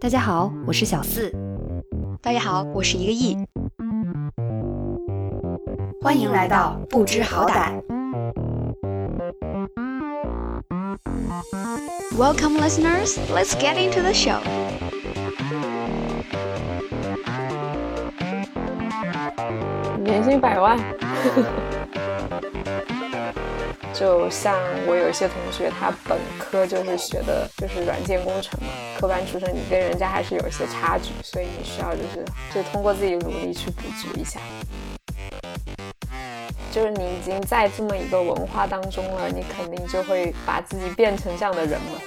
大家好，我是小四。大家好，我是一个亿。欢迎来到不知好歹。Welcome, listeners. Let's get into the show. 年薪百万，就像我有一些同学，他本科就是学的就是软件工程嘛，科班出身，你跟人家还是有一些差距，所以你需要就是就通过自己努力去补足一下。就是你已经在这么一个文化当中了，你肯定就会把自己变成这样的人嘛。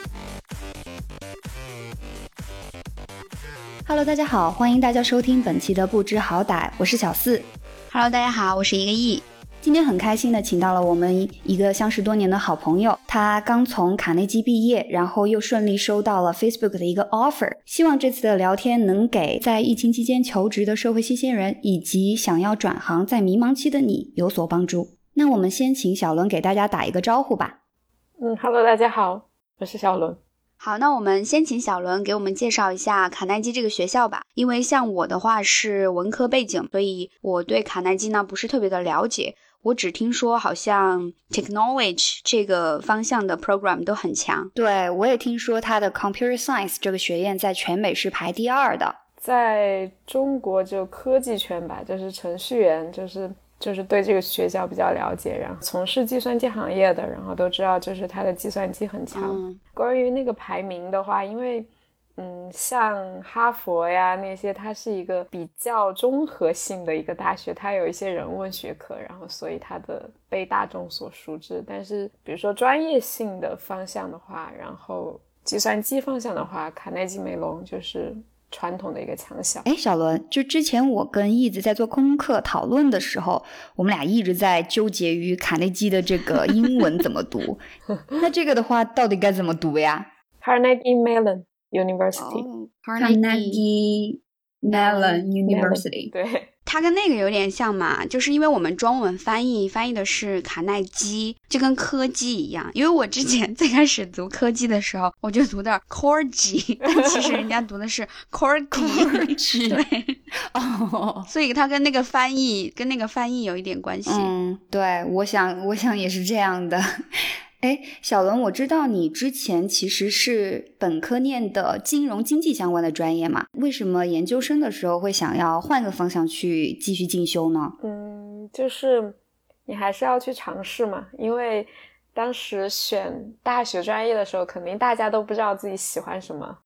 Hello，大家好，欢迎大家收听本期的不知好歹，我是小四。Hello，大家好，我是一个亿。今天很开心的请到了我们一个相识多年的好朋友，他刚从卡内基毕业，然后又顺利收到了 Facebook 的一个 offer。希望这次的聊天能给在疫情期间求职的社会新鲜人，以及想要转行在迷茫期的你有所帮助。那我们先请小伦给大家打一个招呼吧。嗯，Hello，大家好，我是小伦。好，那我们先请小伦给我们介绍一下卡耐基这个学校吧。因为像我的话是文科背景，所以我对卡耐基呢不是特别的了解。我只听说好像 technology 这个方向的 program 都很强。对，我也听说它的 computer science 这个学院在全美是排第二的。在中国就科技圈吧，就是程序员，就是就是对这个学校比较了解，然后从事计算机行业的，然后都知道就是它的计算机很强。嗯关于那个排名的话，因为嗯，像哈佛呀那些，它是一个比较综合性的一个大学，它有一些人文学科，然后所以它的被大众所熟知。但是比如说专业性的方向的话，然后计算机方向的话，卡耐基梅隆就是传统的一个强项。哎，小伦，就之前我跟义子在做功课讨论的时候，我们俩一直在纠结于卡内基的这个英文怎么读。那这个的话，到底该怎么读呀 Carnegie Mellon University，、哦 Carnegie Mellon University。对，它跟那个有点像嘛，就是因为我们中文翻译翻译的是卡耐基，就跟科技一样。因为我之前最开始读科技的时候，我就读的 corgi，但 其实人家读的是 corgi，对，哦，所以它跟那个翻译跟那个翻译有一点关系。嗯，对，我想，我想也是这样的。哎，小伦，我知道你之前其实是本科念的金融经济相关的专业嘛？为什么研究生的时候会想要换个方向去继续进修呢？嗯，就是你还是要去尝试嘛，因为当时选大学专业的时候，肯定大家都不知道自己喜欢什么，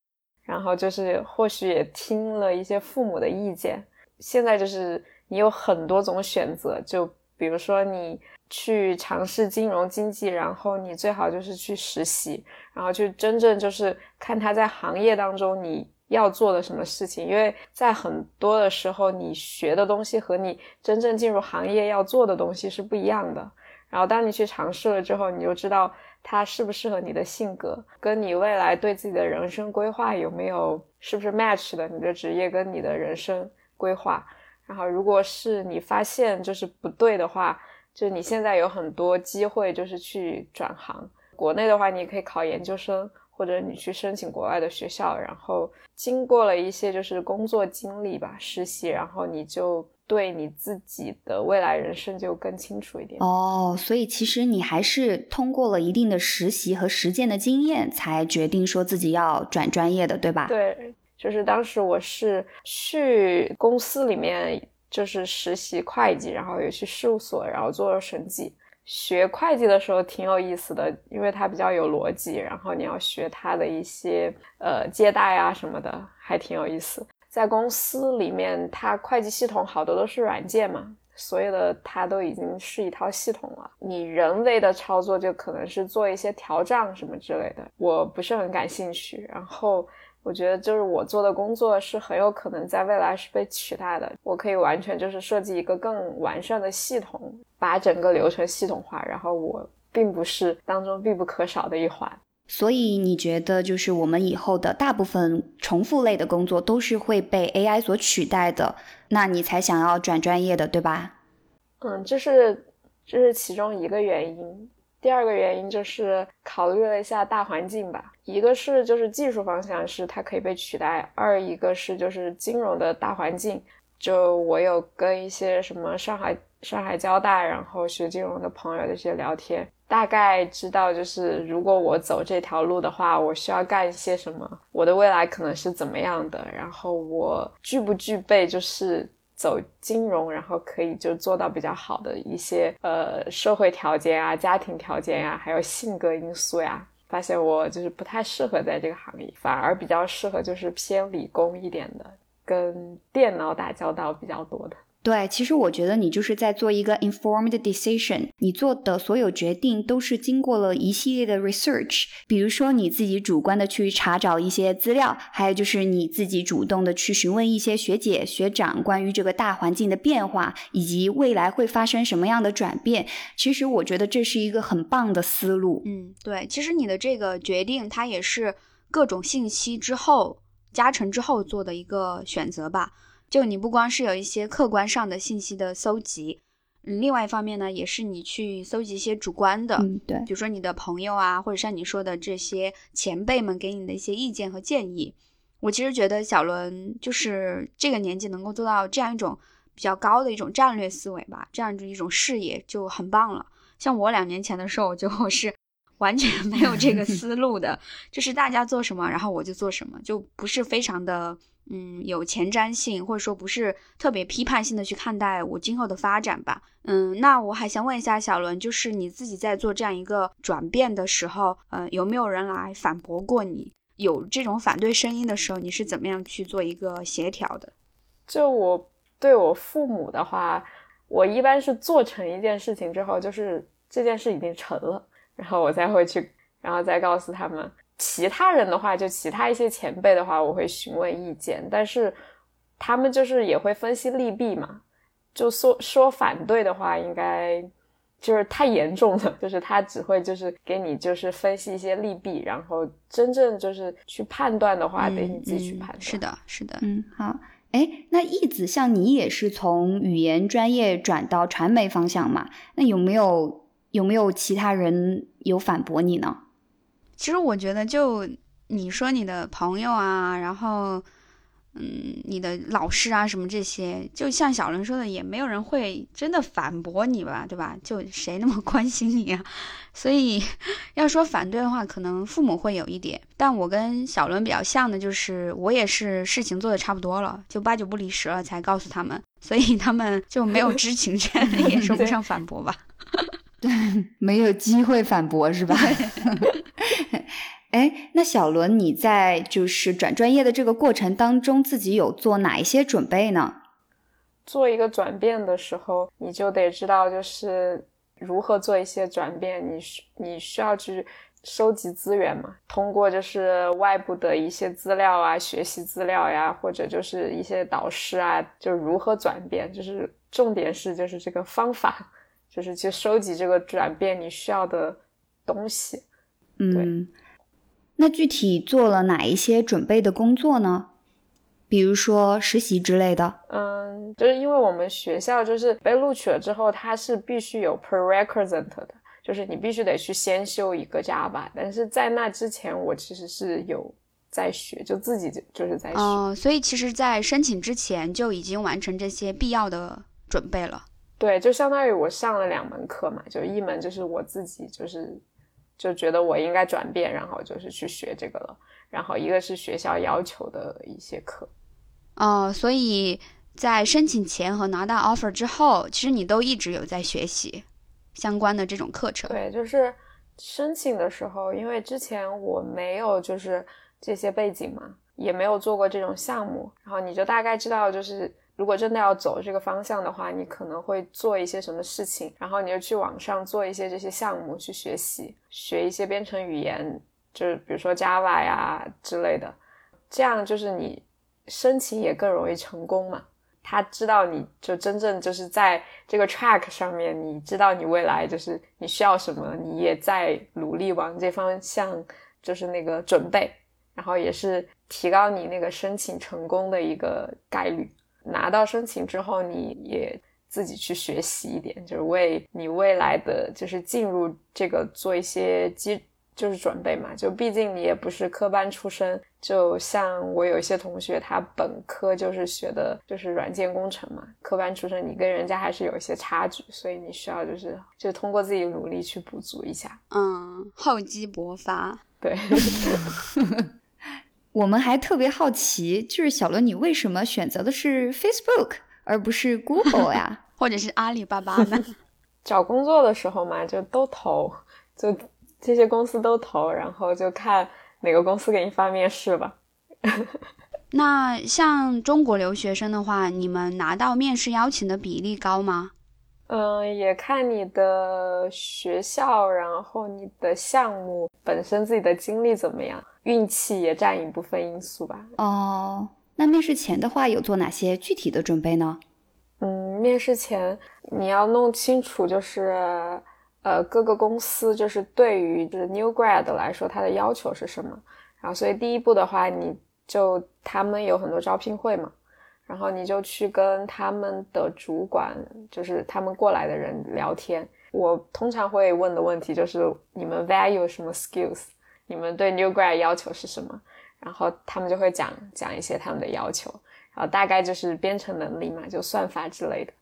然后就是或许也听了一些父母的意见。现在就是你有很多种选择，就比如说你去尝试金融经济，然后你最好就是去实习，然后去真正就是看他在行业当中你要做的什么事情，因为在很多的时候，你学的东西和你真正进入行业要做的东西是不一样的。然后当你去尝试了之后，你就知道它适不适合你的性格，跟你未来对自己的人生规划有没有是不是 match 的，你的职业跟你的人生规划。然后如果是你发现就是不对的话，就你现在有很多机会，就是去转行。国内的话，你可以考研究生，或者你去申请国外的学校，然后经过了一些就是工作经历吧，实习，然后你就对你自己的未来人生就更清楚一点。哦，所以其实你还是通过了一定的实习和实践的经验，才决定说自己要转专业的，对吧？对，就是当时我是去公司里面就是实习会计，然后也去事务所，然后做了审计。学会计的时候挺有意思的，因为它比较有逻辑，然后你要学它的一些呃借贷啊什么的，还挺有意思。在公司里面，它会计系统好多都是软件嘛，所有的它都已经是一套系统了。你人为的操作就可能是做一些调账什么之类的，我不是很感兴趣。然后我觉得就是我做的工作是很有可能在未来是被取代的。我可以完全就是设计一个更完善的系统，把整个流程系统化，然后我并不是当中必不可少的一环。所以你觉得，就是我们以后的大部分重复类的工作都是会被 AI 所取代的，那你才想要转专业的，对吧？嗯，这是这是其中一个原因。第二个原因就是考虑了一下大环境吧，一个是就是技术方向是它可以被取代，二一个是就是金融的大环境。就我有跟一些什么上海上海交大然后学金融的朋友的一些聊天，大概知道就是如果我走这条路的话，我需要干一些什么，我的未来可能是怎么样的，然后我具不具备就是。走金融，然后可以就做到比较好的一些呃社会条件啊、家庭条件呀，还有性格因素呀，发现我就是不太适合在这个行业，反而比较适合就是偏理工一点的，跟电脑打交道比较多的。对，其实我觉得你就是在做一个 informed decision，你做的所有决定都是经过了一系列的 research，比如说你自己主观的去查找一些资料，还有就是你自己主动的去询问一些学姐学长关于这个大环境的变化以及未来会发生什么样的转变。其实我觉得这是一个很棒的思路。嗯，对，其实你的这个决定它也是各种信息之后加成之后做的一个选择吧。就你不光是有一些客观上的信息的搜集，嗯，另外一方面呢，也是你去搜集一些主观的，嗯，对，比如说你的朋友啊，或者像你说的这些前辈们给你的一些意见和建议。我其实觉得小伦就是这个年纪能够做到这样一种比较高的一种战略思维吧，这样的一种视野就很棒了。像我两年前的时候，我就 是完全没有这个思路的，就是大家做什么，然后我就做什么，就不是非常的。嗯，有前瞻性，或者说不是特别批判性的去看待我今后的发展吧。嗯，那我还想问一下小伦，就是你自己在做这样一个转变的时候，嗯，有没有人来反驳过你？有这种反对声音的时候，你是怎么样去做一个协调的？就我对我父母的话，我一般是做成一件事情之后，就是这件事已经成了，然后我才会去，然后再告诉他们。其他人的话，就其他一些前辈的话，我会询问意见，但是他们就是也会分析利弊嘛。就说说反对的话，应该就是太严重了，就是他只会就是给你就是分析一些利弊，然后真正就是去判断的话，得你自己去判断。是的，是的。嗯，好。哎，那义子像你也是从语言专业转到传媒方向嘛？那有没有有没有其他人有反驳你呢？其实我觉得，就你说你的朋友啊，然后，嗯，你的老师啊，什么这些，就像小伦说的，也没有人会真的反驳你吧，对吧？就谁那么关心你啊？所以要说反对的话，可能父母会有一点，但我跟小伦比较像的，就是我也是事情做的差不多了，就八九不离十了才告诉他们，所以他们就没有知情权，也说不上反驳吧。对，没有机会反驳是吧？哎，那小伦，你在就是转专业的这个过程当中，自己有做哪一些准备呢？做一个转变的时候，你就得知道就是如何做一些转变。你需你需要去收集资源嘛？通过就是外部的一些资料啊，学习资料呀，或者就是一些导师啊，就如何转变，就是重点是就是这个方法。就是去收集这个转变你需要的东西，嗯，那具体做了哪一些准备的工作呢？比如说实习之类的。嗯，就是因为我们学校就是被录取了之后，它是必须有 prerequisite 的，就是你必须得去先修一个 Java。但是在那之前，我其实是有在学，就自己就就是在学。哦，所以其实，在申请之前就已经完成这些必要的准备了。对，就相当于我上了两门课嘛，就一门就是我自己就是就觉得我应该转变，然后就是去学这个了，然后一个是学校要求的一些课。哦，所以在申请前和拿到 offer 之后，其实你都一直有在学习相关的这种课程。对，就是申请的时候，因为之前我没有就是这些背景嘛，也没有做过这种项目，然后你就大概知道就是。如果真的要走这个方向的话，你可能会做一些什么事情，然后你就去网上做一些这些项目去学习，学一些编程语言，就是比如说 Java 呀之类的，这样就是你申请也更容易成功嘛。他知道你就真正就是在这个 track 上面，你知道你未来就是你需要什么，你也在努力往这方向就是那个准备，然后也是提高你那个申请成功的一个概率。拿到申请之后，你也自己去学习一点，就是为你未来的就是进入这个做一些基就是准备嘛。就毕竟你也不是科班出身，就像我有一些同学，他本科就是学的就是软件工程嘛，科班出身，你跟人家还是有一些差距，所以你需要就是就通过自己努力去补足一下。嗯，厚积薄发。对。我们还特别好奇，就是小罗，你为什么选择的是 Facebook 而不是 Google 呀，或者是阿里巴巴呢？找工作的时候嘛，就都投，就这些公司都投，然后就看哪个公司给你发面试吧。那像中国留学生的话，你们拿到面试邀请的比例高吗？嗯，也看你的学校，然后你的项目本身自己的经历怎么样，运气也占一部分因素吧。哦，那面试前的话有做哪些具体的准备呢？嗯，面试前你要弄清楚，就是呃各个公司就是对于就是 new grad 来说，它的要求是什么。然后，所以第一步的话，你就他们有很多招聘会嘛。然后你就去跟他们的主管，就是他们过来的人聊天。我通常会问的问题就是你们 value 什么 skills，你们对 new grad 要求是什么？然后他们就会讲讲一些他们的要求，然后大概就是编程能力嘛，就算法之类的。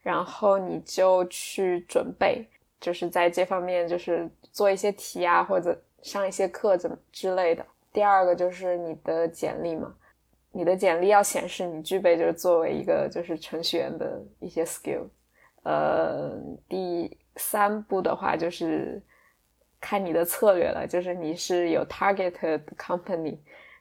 然后你就去准备，就是在这方面就是做一些题啊，或者上一些课怎么之类的。第二个就是你的简历嘛。你的简历要显示你具备就是作为一个就是程序员的一些 skill，呃，第三步的话就是看你的策略了，就是你是有 target company，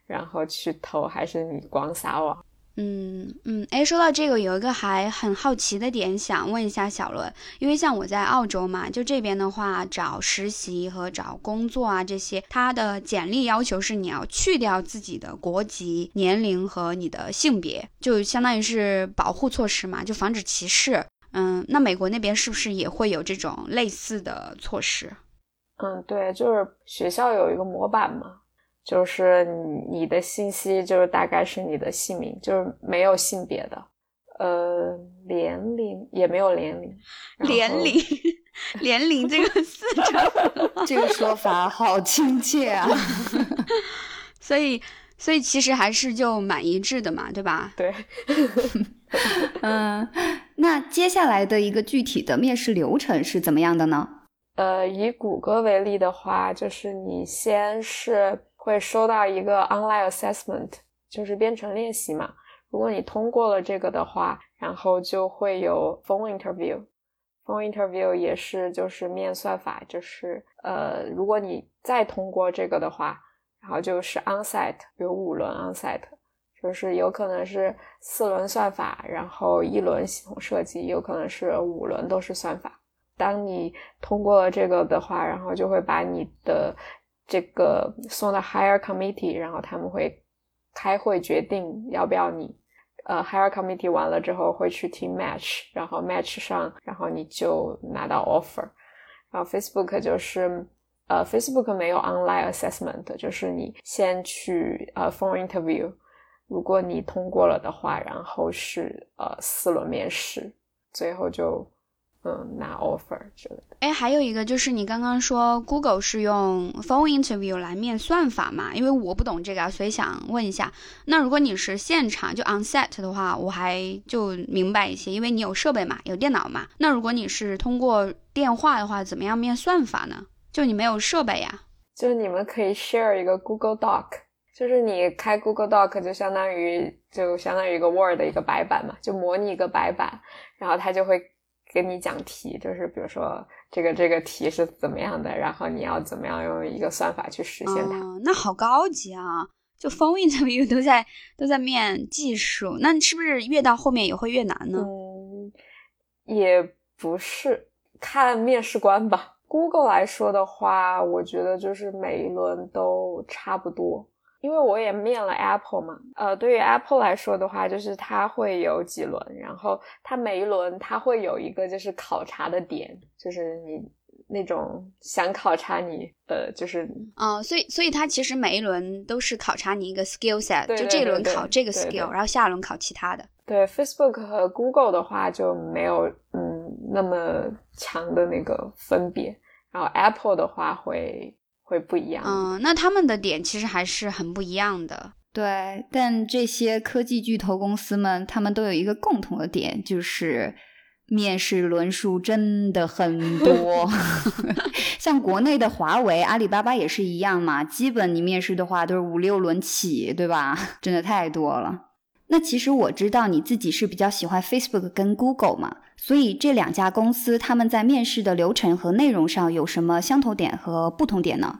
然后去投，还是你光撒网？嗯嗯，哎，说到这个，有一个还很好奇的点，想问一下小伦，因为像我在澳洲嘛，就这边的话，找实习和找工作啊这些，他的简历要求是你要去掉自己的国籍、年龄和你的性别，就相当于是保护措施嘛，就防止歧视。嗯，那美国那边是不是也会有这种类似的措施？嗯，对，就是学校有一个模板嘛。就是你你的信息就是大概是你的姓名，就是没有性别的，呃，年龄也没有年龄，年龄年龄这个四个 这个说法好亲切啊，所以所以其实还是就蛮一致的嘛，对吧？对，嗯，那接下来的一个具体的面试流程是怎么样的呢？呃，以谷歌为例的话，就是你先是。会收到一个 online assessment，就是编程练习嘛。如果你通过了这个的话，然后就会有 phone interview。phone interview 也是就是面算法，就是呃，如果你再通过这个的话，然后就是 onsite，有五轮 onsite，就是有可能是四轮算法，然后一轮系统设计，有可能是五轮都是算法。当你通过了这个的话，然后就会把你的这个送到 higher committee，然后他们会开会决定要不要你。呃，higher committee 完了之后会去 team match，然后 match 上，然后你就拿到 offer。然后 Facebook 就是呃，Facebook 没有 online assessment，就是你先去呃 phone interview，如果你通过了的话，然后是呃四轮面试，最后就。嗯，拿 offer 之类的。哎，还有一个就是你刚刚说 Google 是用 phone interview 来面算法嘛？因为我不懂这个，所以想问一下。那如果你是现场就 on set 的话，我还就明白一些，因为你有设备嘛，有电脑嘛。那如果你是通过电话的话，怎么样面算法呢？就你没有设备呀？就是你们可以 share 一个 Google Doc，就是你开 Google Doc 就相当于就相当于一个 Word 的一个白板嘛，就模拟一个白板，然后它就会。跟你讲题，就是比如说这个这个题是怎么样的，然后你要怎么样用一个算法去实现它。那好高级啊！就 phone interview 都在都在面技术，那是不是越到后面也会越难呢？嗯，也不是，看面试官吧。Google 来说的话，我觉得就是每一轮都差不多。因为我也面了 Apple 嘛，呃，对于 Apple 来说的话，就是它会有几轮，然后它每一轮它会有一个就是考察的点，就是你那种想考察你，呃，就是，嗯，所以所以它其实每一轮都是考察你一个 skill set，就这一轮考这个 skill，然后下一轮考其他的。对，Facebook 和 Google 的话就没有嗯那么强的那个分别，然后 Apple 的话会会不一样。嗯，那他们的点其实还是很不一样的。对，但这些科技巨头公司们，他们都有一个共同的点，就是面试轮数真的很多。像国内的华为、阿里巴巴也是一样嘛，基本你面试的话都是五六轮起，对吧？真的太多了。那其实我知道你自己是比较喜欢 Facebook 跟 Google 嘛，所以这两家公司他们在面试的流程和内容上有什么相同点和不同点呢？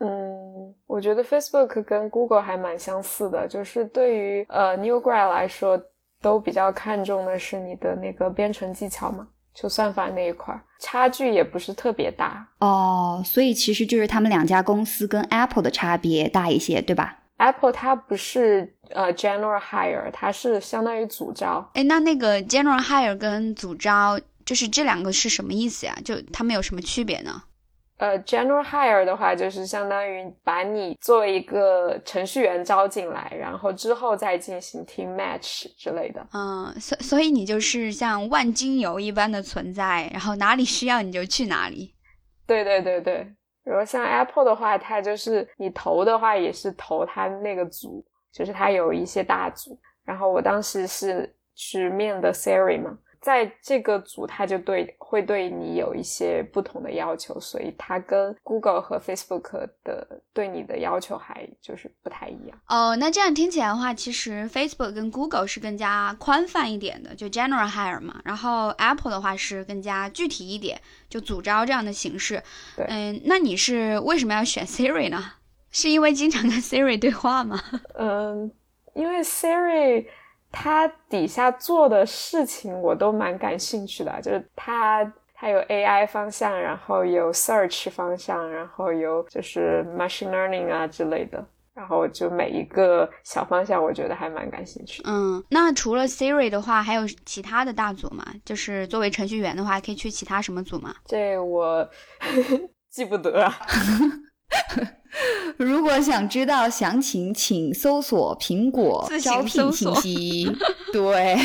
嗯，我觉得 Facebook 跟 Google 还蛮相似的，就是对于呃 New Grad 来说，都比较看重的是你的那个编程技巧嘛，就算法那一块儿，差距也不是特别大哦。所以其实就是他们两家公司跟 Apple 的差别大一些，对吧？Apple 它不是呃 General Hire，它是相当于组招。哎，那那个 General Hire 跟组招，就是这两个是什么意思呀？就他们有什么区别呢？呃，general hire 的话，就是相当于把你作为一个程序员招进来，然后之后再进行 team match 之类的。嗯，所所以你就是像万金油一般的存在，然后哪里需要你就去哪里。对对对对，然后像 Apple 的话，它就是你投的话也是投它那个组，就是它有一些大组。然后我当时是去面的 Siri 嘛。在这个组，它就对会对你有一些不同的要求，所以它跟 Google 和 Facebook 的对你的要求还就是不太一样。哦，那这样听起来的话，其实 Facebook 跟 Google 是更加宽泛一点的，就 General Hire 嘛。然后 Apple 的话是更加具体一点，就组招这样的形式。对，嗯，那你是为什么要选 Siri 呢？是因为经常跟 Siri 对话吗？嗯，因为 Siri。它底下做的事情我都蛮感兴趣的，就是它它有 AI 方向，然后有 search 方向，然后有就是 machine learning 啊之类的，然后就每一个小方向我觉得还蛮感兴趣。嗯，那除了 Siri 的话，还有其他的大组吗？就是作为程序员的话，可以去其他什么组吗？这我 记不得。如果想知道详情，请搜索苹果招聘信息。对，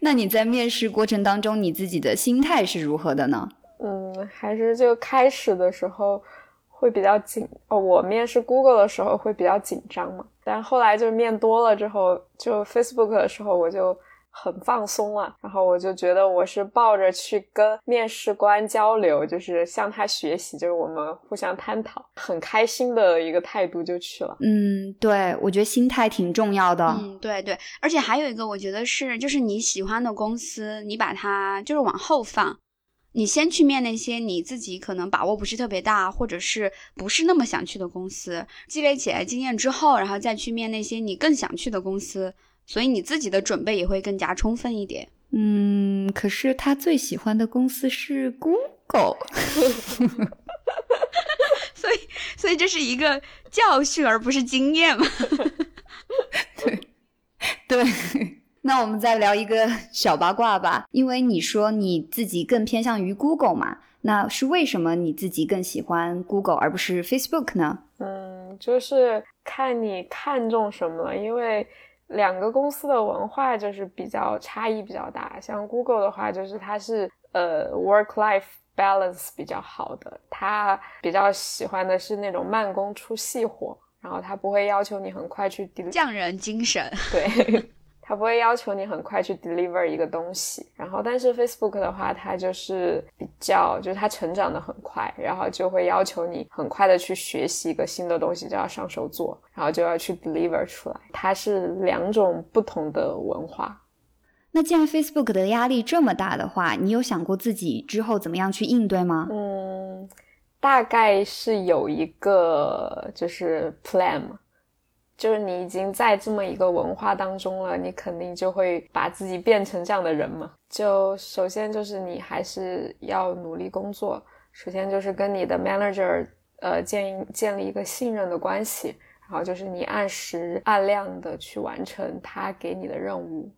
那你在面试过程当中，你自己的心态是如何的呢？嗯，还是就开始的时候会比较紧哦。我面试 Google 的时候会比较紧张嘛，但后来就面多了之后，就 Facebook 的时候我就。很放松啊，然后我就觉得我是抱着去跟面试官交流，就是向他学习，就是我们互相探讨，很开心的一个态度就去了。嗯，对，我觉得心态挺重要的。嗯，对对，而且还有一个，我觉得是，就是你喜欢的公司，你把它就是往后放，你先去面那些你自己可能把握不是特别大，或者是不是那么想去的公司，积累起来经验之后，然后再去面那些你更想去的公司。所以你自己的准备也会更加充分一点。嗯，可是他最喜欢的公司是 Google，所以所以这是一个教训而不是经验嘛？对对。那我们再聊一个小八卦吧，因为你说你自己更偏向于 Google 嘛，那是为什么你自己更喜欢 Google 而不是 Facebook 呢？嗯，就是看你看中什么了，因为。两个公司的文化就是比较差异比较大，像 Google 的话，就是它是呃 work life balance 比较好的，它比较喜欢的是那种慢工出细活，然后它不会要求你很快去匠人精神，对。他不会要求你很快去 deliver 一个东西，然后但是 Facebook 的话，它就是比较，就是它成长的很快，然后就会要求你很快的去学习一个新的东西，就要上手做，然后就要去 deliver 出来。它是两种不同的文化。那既然 Facebook 的压力这么大的话，你有想过自己之后怎么样去应对吗？嗯，大概是有一个就是 plan 嘛。就是你已经在这么一个文化当中了，你肯定就会把自己变成这样的人嘛。就首先就是你还是要努力工作，首先就是跟你的 manager 呃建建立一个信任的关系，然后就是你按时按量的去完成他给你的任务，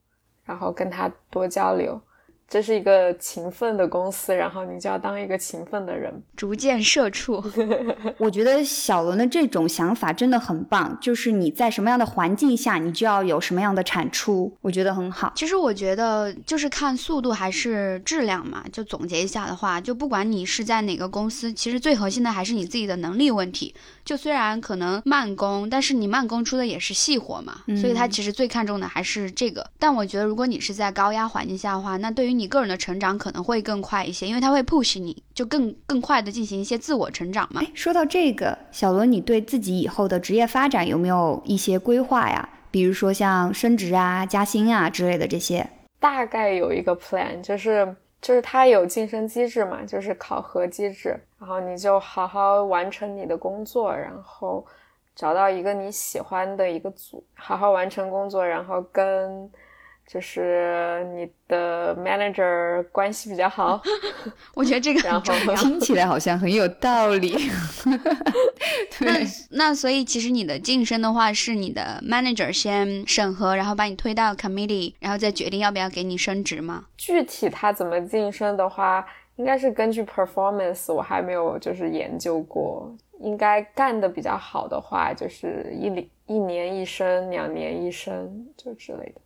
然后跟他多交流。这是一个勤奋的公司，然后你就要当一个勤奋的人，逐渐社畜。我觉得小伦的这种想法真的很棒，就是你在什么样的环境下，你就要有什么样的产出，我觉得很好。其实我觉得就是看速度还是质量嘛。就总结一下的话，就不管你是在哪个公司，其实最核心的还是你自己的能力问题。就虽然可能慢工，但是你慢工出的也是细活嘛，所以他其实最看重的还是这个。但我觉得如果你是在高压环境下的话，那对于你个人的成长可能会更快一些，因为它会 push 你就更更快的进行一些自我成长嘛。说到这个，小罗，你对自己以后的职业发展有没有一些规划呀？比如说像升职啊、加薪啊之类的这些。大概有一个 plan，就是就是它有晋升机制嘛，就是考核机制，然后你就好好完成你的工作，然后找到一个你喜欢的一个组，好好完成工作，然后跟。就是你的 manager 关系比较好，我觉得这个然后 听起来好像很有道理。那那所以其实你的晋升的话，是你的 manager 先审核，然后把你推到 committee，然后再决定要不要给你升职吗？具体他怎么晋升的话，应该是根据 performance，我还没有就是研究过。应该干的比较好的话，就是一里一年一升，两年一升，就之类的。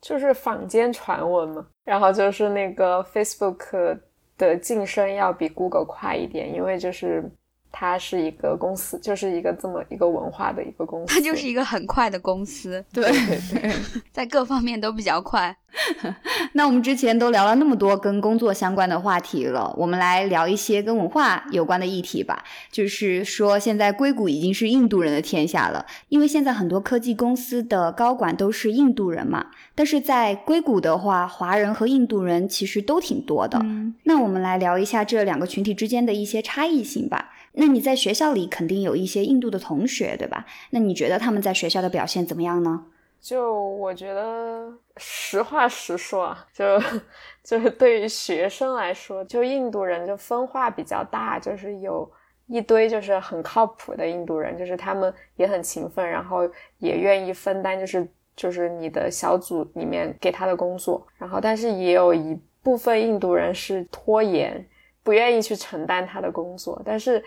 就是坊间传闻嘛，然后就是那个 Facebook 的晋升要比 Google 快一点，因为就是它是一个公司，就是一个这么一个文化的一个公司，它就是一个很快的公司，对对，在各方面都比较快。那我们之前都聊了那么多跟工作相关的话题了，我们来聊一些跟文化有关的议题吧。就是说，现在硅谷已经是印度人的天下了，因为现在很多科技公司的高管都是印度人嘛。但是在硅谷的话，华人和印度人其实都挺多的。那我们来聊一下这两个群体之间的一些差异性吧。那你在学校里肯定有一些印度的同学，对吧？那你觉得他们在学校的表现怎么样呢？就我觉得，实话实说啊，就 就是对于学生来说，就印度人就分化比较大，就是有一堆就是很靠谱的印度人，就是他们也很勤奋，然后也愿意分担，就是就是你的小组里面给他的工作，然后但是也有一部分印度人是拖延，不愿意去承担他的工作，但是。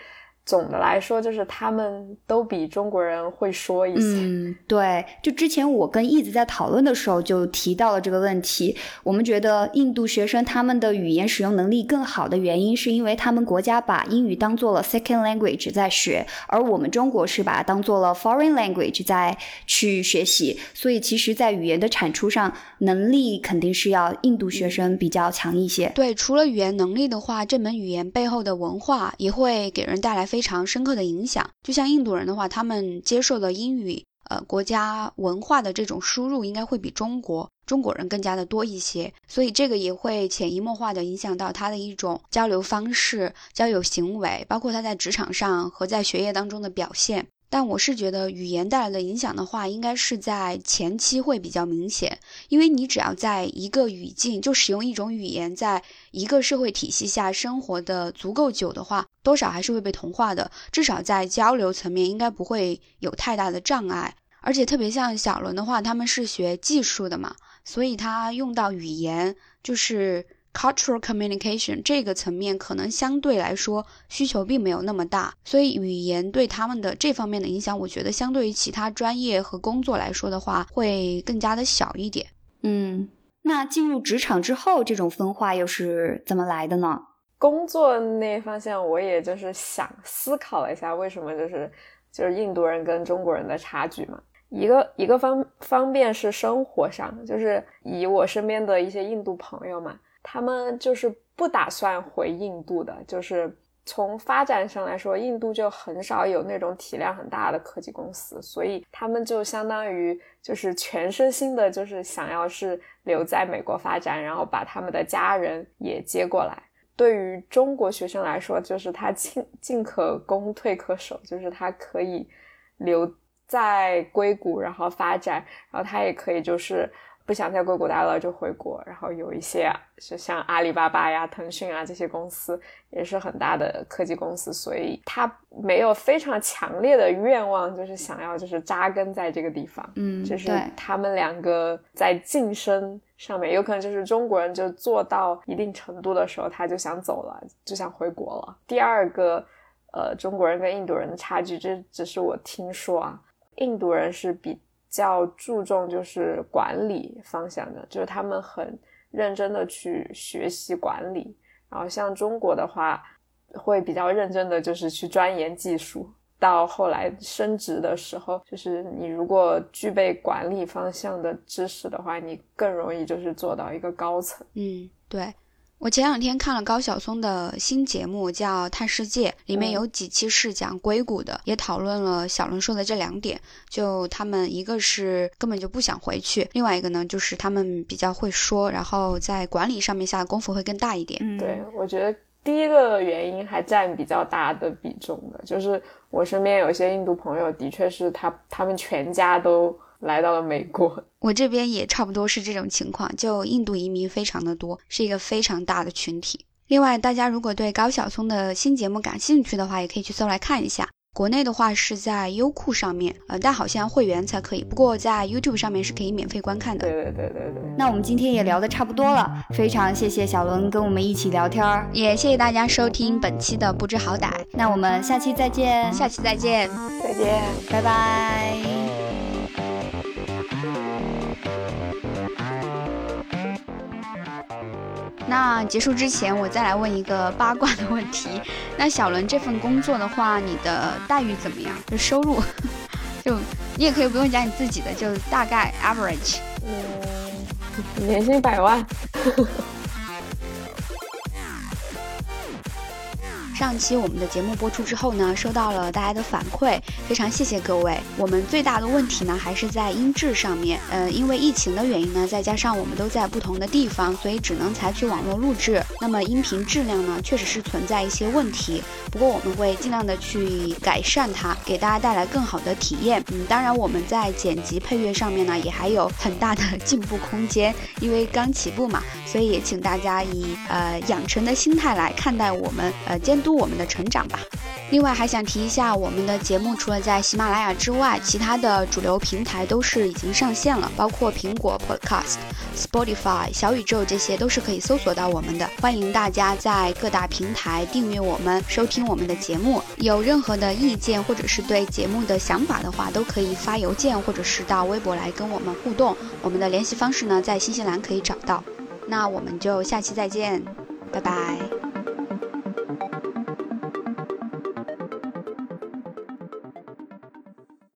总的来说，就是他们都比中国人会说一些。嗯，对。就之前我跟一直在讨论的时候，就提到了这个问题。我们觉得印度学生他们的语言使用能力更好的原因，是因为他们国家把英语当做了 second language 在学，而我们中国是把它当做了 foreign language 在去学习。所以，其实，在语言的产出上，能力肯定是要印度学生比较强一些。对，除了语言能力的话，这门语言背后的文化也会给人带来。非常深刻的影响，就像印度人的话，他们接受了英语，呃，国家文化的这种输入，应该会比中国中国人更加的多一些，所以这个也会潜移默化的影响到他的一种交流方式、交友行为，包括他在职场上和在学业当中的表现。但我是觉得语言带来的影响的话，应该是在前期会比较明显，因为你只要在一个语境就使用一种语言，在一个社会体系下生活的足够久的话，多少还是会被同化的。至少在交流层面，应该不会有太大的障碍。而且特别像小伦的话，他们是学技术的嘛，所以他用到语言就是。Cultural communication 这个层面可能相对来说需求并没有那么大，所以语言对他们的这方面的影响，我觉得相对于其他专业和工作来说的话，会更加的小一点。嗯，那进入职场之后，这种分化又是怎么来的呢？工作那方向，我也就是想思考了一下，为什么就是就是印度人跟中国人的差距嘛？一个一个方方便是生活上，就是以我身边的一些印度朋友嘛。他们就是不打算回印度的，就是从发展上来说，印度就很少有那种体量很大的科技公司，所以他们就相当于就是全身心的，就是想要是留在美国发展，然后把他们的家人也接过来。对于中国学生来说，就是他进进可攻退可守，就是他可以留在硅谷然后发展，然后他也可以就是。不想在硅谷待了就回国，然后有一些就像阿里巴巴呀、腾讯啊这些公司也是很大的科技公司，所以他没有非常强烈的愿望，就是想要就是扎根在这个地方。嗯，就是他们两个在晋升上面，有可能就是中国人就做到一定程度的时候，他就想走了，就想回国了。第二个，呃，中国人跟印度人的差距，这只是我听说啊，印度人是比。较注重就是管理方向的，就是他们很认真的去学习管理。然后像中国的话，会比较认真的就是去钻研技术。到后来升职的时候，就是你如果具备管理方向的知识的话，你更容易就是做到一个高层。嗯，对。我前两天看了高晓松的新节目，叫《探世界》，里面有几期是讲硅谷的，也讨论了小伦说的这两点。就他们一个是根本就不想回去，另外一个呢就是他们比较会说，然后在管理上面下的功夫会更大一点。嗯，对，我觉得第一个原因还占比较大的比重的，就是我身边有一些印度朋友，的确是他他们全家都。来到了美国，我这边也差不多是这种情况，就印度移民非常的多，是一个非常大的群体。另外，大家如果对高晓松的新节目感兴趣的话，也可以去搜来看一下。国内的话是在优酷上面，呃，但好像会员才可以。不过在 YouTube 上面是可以免费观看的。对对对对对。那我们今天也聊得差不多了，非常谢谢小伦跟我们一起聊天儿，也谢谢大家收听本期的不知好歹。那我们下期再见，下期再见，再见，拜拜。那结束之前，我再来问一个八卦的问题。那小伦这份工作的话，你的待遇怎么样？就收入，就你也可以不用讲你自己的，就大概 average。嗯，年薪百万。上期我们的节目播出之后呢，收到了大家的反馈，非常谢谢各位。我们最大的问题呢，还是在音质上面。呃，因为疫情的原因呢，再加上我们都在不同的地方，所以只能采取网络录制。那么音频质量呢，确实是存在一些问题。不过我们会尽量的去改善它，给大家带来更好的体验。嗯，当然我们在剪辑配乐上面呢，也还有很大的进步空间。因为刚起步嘛，所以也请大家以呃养成的心态来看待我们，呃监督。我们的成长吧。另外还想提一下，我们的节目除了在喜马拉雅之外，其他的主流平台都是已经上线了，包括苹果 Podcast、Spotify、小宇宙这些都是可以搜索到我们的。欢迎大家在各大平台订阅我们，收听我们的节目。有任何的意见或者是对节目的想法的话，都可以发邮件或者是到微博来跟我们互动。我们的联系方式呢，在新西兰可以找到。那我们就下期再见，拜拜。